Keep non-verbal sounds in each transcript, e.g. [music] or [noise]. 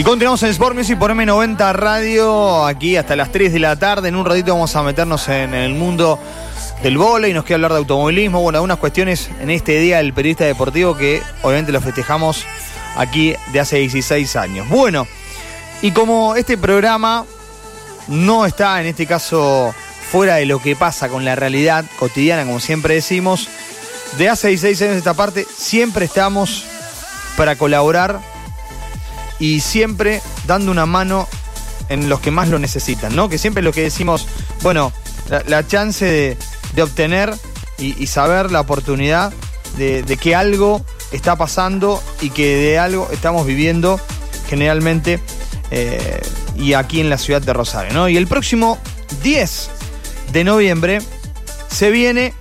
Y continuamos en Sport Music por M90 Radio, aquí hasta las 3 de la tarde. En un ratito vamos a meternos en el mundo del y nos queda hablar de automovilismo, bueno, algunas cuestiones en este día del periodista deportivo que obviamente lo festejamos aquí de hace 16 años. Bueno, y como este programa no está en este caso fuera de lo que pasa con la realidad cotidiana, como siempre decimos, de hace 16 años esta parte, siempre estamos para colaborar y siempre dando una mano en los que más lo necesitan, ¿no? Que siempre lo que decimos, bueno, la, chance de, obtener y, saber la oportunidad de, que algo está pasando y que de algo estamos viviendo generalmente eh, y aquí en la ciudad de Rosario. Y el próximo 10 de noviembre se viene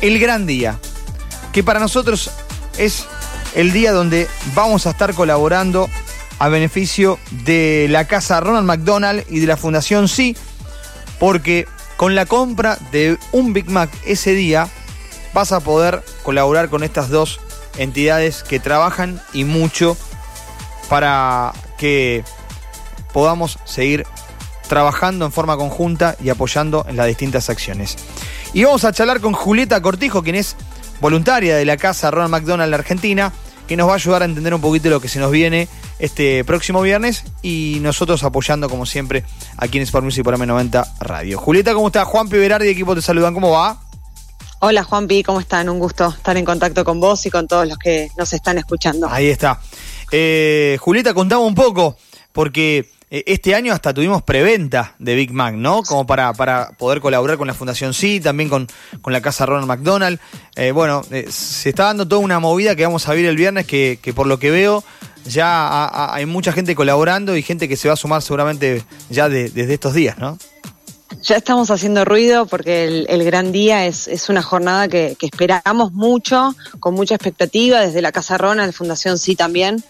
el gran día, que para nosotros es el día donde vamos a estar colaborando a beneficio de la casa Ronald McDonald y de la Fundación Sí, porque con la compra de un Big Mac ese día vas a poder colaborar con estas dos entidades que trabajan y mucho para que podamos seguir trabajando en forma conjunta y apoyando en las distintas acciones. Y vamos a charlar con Julieta Cortijo, quien es voluntaria de la casa Ronald McDonald Argentina, que nos va a ayudar a entender un poquito lo que se nos viene este próximo viernes y nosotros apoyando como siempre aquí en Sport Music por M90 Radio. Julieta, ¿cómo está? Juan Piberardi, equipo te saludan, ¿cómo va? Hola Juanpi, ¿cómo están? Un gusto estar en contacto con vos y con todos los que nos están escuchando. Ahí está. Eh, Julieta, contamos un poco, porque este año hasta tuvimos preventa de Big Mac, ¿no? Como para, para poder colaborar con la Fundación Sí, también con, con la Casa Ronald McDonald. Eh, bueno, se está dando toda una movida que vamos a ver el viernes que, que por lo que veo ya hay mucha gente colaborando y gente que se va a sumar seguramente ya desde estos días, ¿no? Ya estamos haciendo ruido porque el, gran día es, es una jornada que, esperamos mucho, con mucha expectativa, desde la Casa Ronald, Fundación Sí también.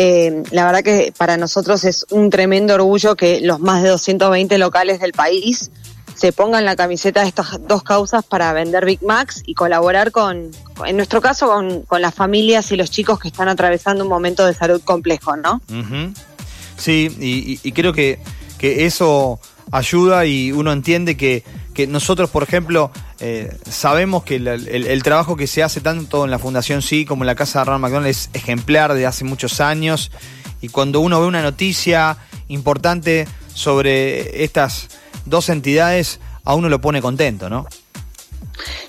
Eh, la verdad que para nosotros es un tremendo orgullo que los más de 220 locales del país se pongan la camiseta de estas dos causas para vender Big Macs y colaborar con, en nuestro caso, con, las familias y los chicos que están atravesando un momento de salud complejo, ¿no? Sí, y, creo que, que, eso ayuda y uno entiende que, que nosotros, por ejemplo, eh, sabemos que el, trabajo que se hace tanto en la Fundación Sí como en la Casa de Ronald McDonald es ejemplar de hace muchos años y cuando uno ve una noticia importante sobre estas dos entidades, a uno lo pone contento, ¿no?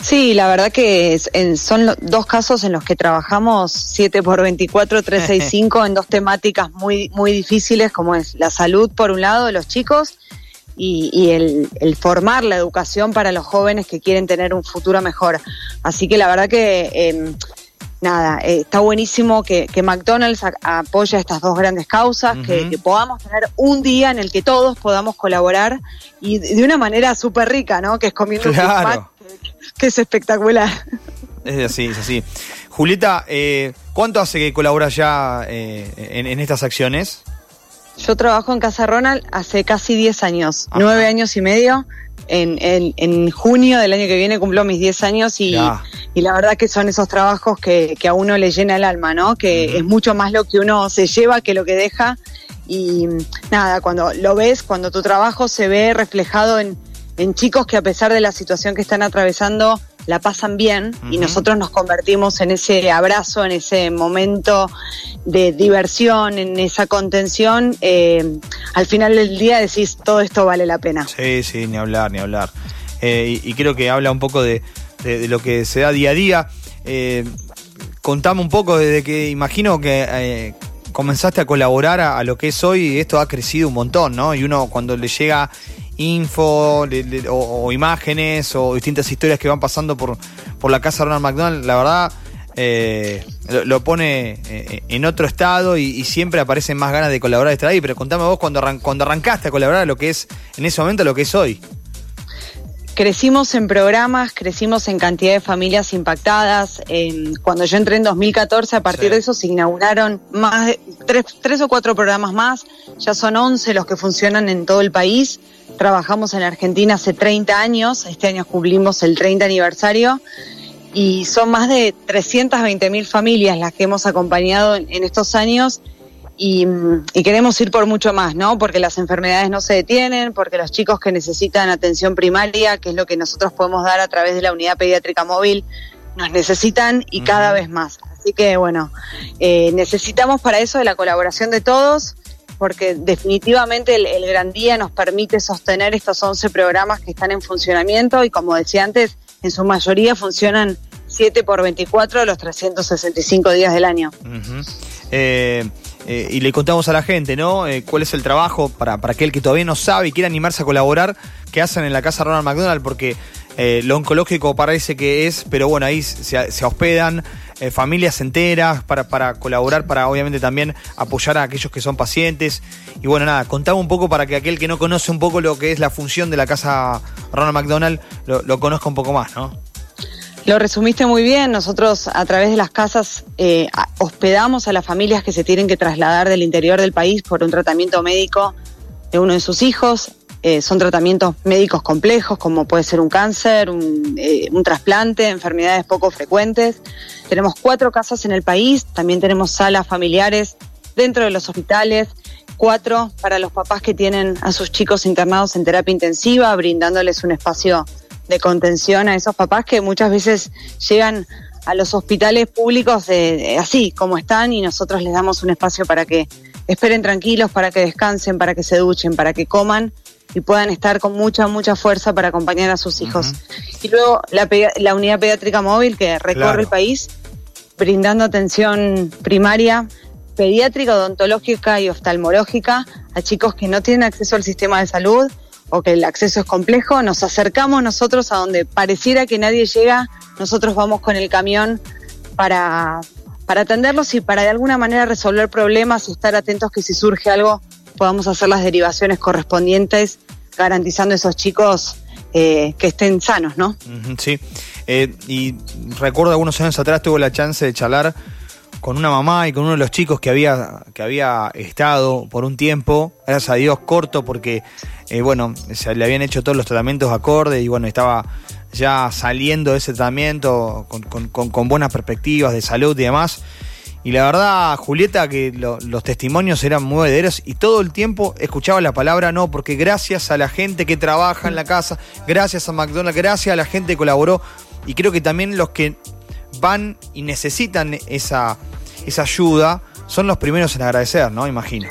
Sí, la verdad que son dos casos en los que trabajamos 7 por 24, 365 [laughs] en dos temáticas muy, muy difíciles como es la salud por un lado de los chicos y, el, formar la educación para los jóvenes que quieren tener un futuro mejor. Así que la verdad que em, nada, eh, está buenísimo que, McDonald's apoya estas dos grandes causas, que, podamos tener un día en el que todos podamos colaborar y de una manera súper rica, ¿no? Que es comiendo claro. que, es espectacular. Es así, es así. Julieta, eh, ¿cuánto hace que colaboras ya eh, en, estas acciones? Yo trabajo en Casa Ronald hace casi 10 años, nueve años y medio en, en, junio del año que viene cumplo mis 10 años y, y, la verdad que son esos trabajos que, que, a uno le llena el alma, ¿no? Que es mucho más lo que uno se lleva que lo que deja. Y nada, cuando lo ves, cuando tu trabajo se ve reflejado en, en chicos que a pesar de la situación que están atravesando, la pasan bien y nosotros nos convertimos en ese abrazo, en ese momento de diversión, en esa contención, eh, al final del día decís, todo esto vale la pena. Sí, sí, ni hablar, ni hablar. Eh, y, creo que habla un poco de, lo que se da día a día. Eh, contame un poco desde que imagino que comenzaste a colaborar a, a, lo que es hoy, esto ha crecido un montón, ¿no? Y uno cuando le llega info o, imágenes o distintas historias que van pasando por, por la casa Ronald McDonald, la verdad eh, lo, pone eh, en otro estado y, siempre aparecen más ganas de colaborar de estar ahí. Pero contame vos cuando, cuando arrancaste a colaborar a lo que es en ese momento lo que es hoy. Crecimos en programas, crecimos en cantidad de familias impactadas. cuando yo entré en 2014, a partir de eso se inauguraron más de tres, tres, o cuatro programas más. Ya son 11 los que funcionan en todo el país. Trabajamos en Argentina hace 30 años. Este año cumplimos el 30 aniversario. Y son más de 320 mil familias las que hemos acompañado en estos años y, queremos ir por mucho más, ¿no? Porque las enfermedades no se detienen, porque los chicos que necesitan atención primaria, que es lo que nosotros podemos dar a través de la unidad pediátrica móvil, nos necesitan y cada vez más. Así que bueno, eh, necesitamos para eso de la colaboración de todos, porque definitivamente el, Gran Día nos permite sostener estos 11 programas que están en funcionamiento y como decía antes, en su mayoría funcionan 7 por 24 de los 365 días del año. eh, eh, y le contamos a la gente, ¿no? Eh, ¿Cuál es el trabajo para, para aquel que todavía no sabe y quiere animarse a colaborar? ¿Qué hacen en la casa Ronald McDonald? Porque eh, lo oncológico parece que es, pero bueno, ahí se hospedan familias enteras para, para colaborar, para obviamente también apoyar a aquellos que son pacientes. Y bueno, nada, contaba un poco para que aquel que no conoce un poco lo que es la función de la casa Ronald McDonald lo, lo conozca un poco más, ¿no? Lo resumiste muy bien. Nosotros a través de las casas eh, hospedamos a las familias que se tienen que trasladar del interior del país por un tratamiento médico de uno de sus hijos. Eh, son tratamientos médicos complejos, como puede ser un cáncer, un, eh, un, trasplante, enfermedades poco frecuentes. Tenemos cuatro casas en el país, también tenemos salas familiares dentro de los hospitales, cuatro para los papás que tienen a sus chicos internados en terapia intensiva, brindándoles un espacio de contención a esos papás que muchas veces llegan a los hospitales públicos de, así como están y nosotros les damos un espacio para que esperen tranquilos, para que descansen, para que se duchen, para que coman y puedan estar con mucha, mucha fuerza para acompañar a sus hijos. Y luego la, la, unidad pediátrica móvil que recorre el país brindando atención primaria, pediátrica, odontológica y oftalmológica a chicos que no tienen acceso al sistema de salud o que el acceso es complejo, nos acercamos nosotros a donde pareciera que nadie llega, nosotros vamos con el camión para, para atenderlos y para de alguna manera resolver problemas y estar atentos que si surge algo podamos hacer las derivaciones correspondientes, garantizando a esos chicos eh, que estén sanos, ¿no? Sí, eh, y recuerdo algunos años atrás tuve la chance de charlar con una mamá y con uno de los chicos que había, que había estado por un tiempo, gracias a Dios corto, porque eh, bueno, se le habían hecho todos los tratamientos acorde y bueno, estaba ya saliendo de ese tratamiento con, buenas perspectivas de salud y demás. Y la verdad, Julieta, que los testimonios eran muy verdaderos y todo el tiempo escuchaba la palabra no, porque gracias a la gente que trabaja en la casa, gracias a McDonald's, gracias a la gente que colaboró, y creo que también los que van y necesitan esa, esa ayuda, son los primeros en agradecer, ¿no? Imagino.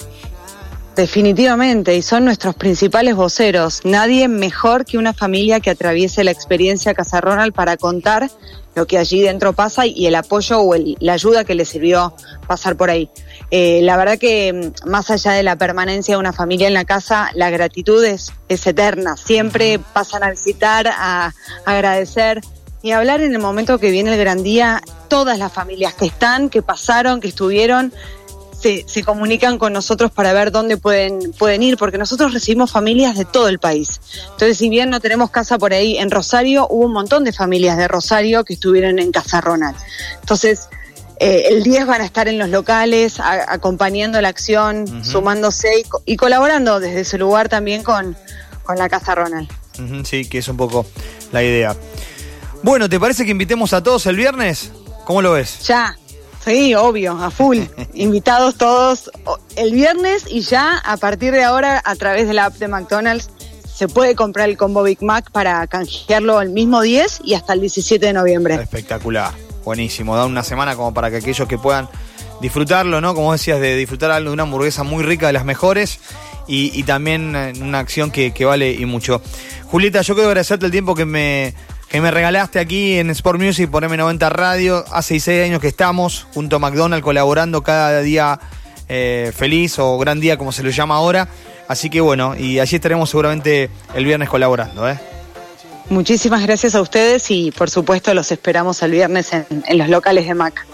Definitivamente, y son nuestros principales voceros. Nadie mejor que una familia que atraviese la experiencia Casa Ronald para contar lo que allí dentro pasa y el apoyo o la ayuda que le sirvió pasar por ahí. Eh, la verdad que mm, más allá de la permanencia de una familia en la casa, la gratitud es, es eterna. Siempre pasan a visitar, a agradecer y hablar en el momento que viene el gran día, todas las familias que están, que pasaron, que estuvieron, se, se, comunican con nosotros para ver dónde pueden, pueden ir, porque nosotros recibimos familias de todo el país. Entonces, si bien no tenemos casa por ahí en Rosario, hubo un montón de familias de Rosario que estuvieron en Casa Ronald. Entonces, eh, el 10 van a estar en los locales, acompañando la acción, sumándose y, colaborando desde ese lugar también con, con la Casa Ronald. sí, que es un poco la idea. Bueno, ¿te parece que invitemos a todos el viernes? ¿Cómo lo ves? Ya, sí, obvio, a full. [laughs] Invitados todos el viernes y ya a partir de ahora a través de la app de McDonald's se puede comprar el combo Big Mac para canjearlo el mismo 10 y hasta el 17 de noviembre. Espectacular, buenísimo. Da una semana como para que aquellos que puedan disfrutarlo, ¿no? Como decías, de disfrutar algo de una hamburguesa muy rica, de las mejores, y, también una acción que, que, vale y mucho. Julieta, yo quiero agradecerte el tiempo que me, que me regalaste aquí en Sport Music por M90 Radio. Hace seis años que estamos junto a McDonald's colaborando cada día eh, feliz o gran día como se lo llama ahora. Así que bueno, y allí estaremos seguramente el viernes colaborando. ¿eh? Muchísimas gracias a ustedes y por supuesto los esperamos el viernes en, los locales de Mac.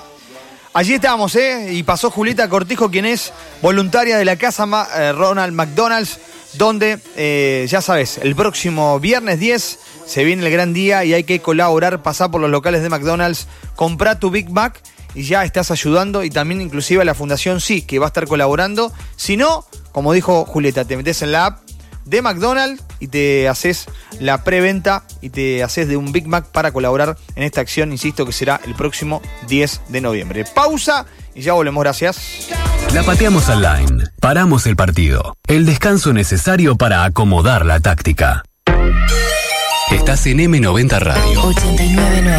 Allí estamos, ¿eh? Y pasó Julieta Cortijo, quien es voluntaria de la casa eh, Ronald McDonald's, donde, eh, ya sabes, el próximo viernes 10 se viene el gran día y hay que colaborar, pasar por los locales de McDonald's, comprar tu Big Mac y ya estás ayudando y también inclusive a la Fundación Sí, que va a estar colaborando. Si no, como dijo Julieta, te metes en la app de McDonald's y te haces la preventa y te haces de un Big Mac para colaborar en esta acción, insisto, que será el próximo 10 de noviembre. Pausa y ya volvemos, gracias. La pateamos al line. Paramos el partido. El descanso necesario para acomodar la táctica. Estás en M90 Radio. 899.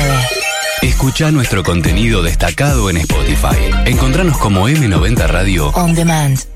Escucha nuestro contenido destacado en Spotify. Encontranos como M90 Radio On demand.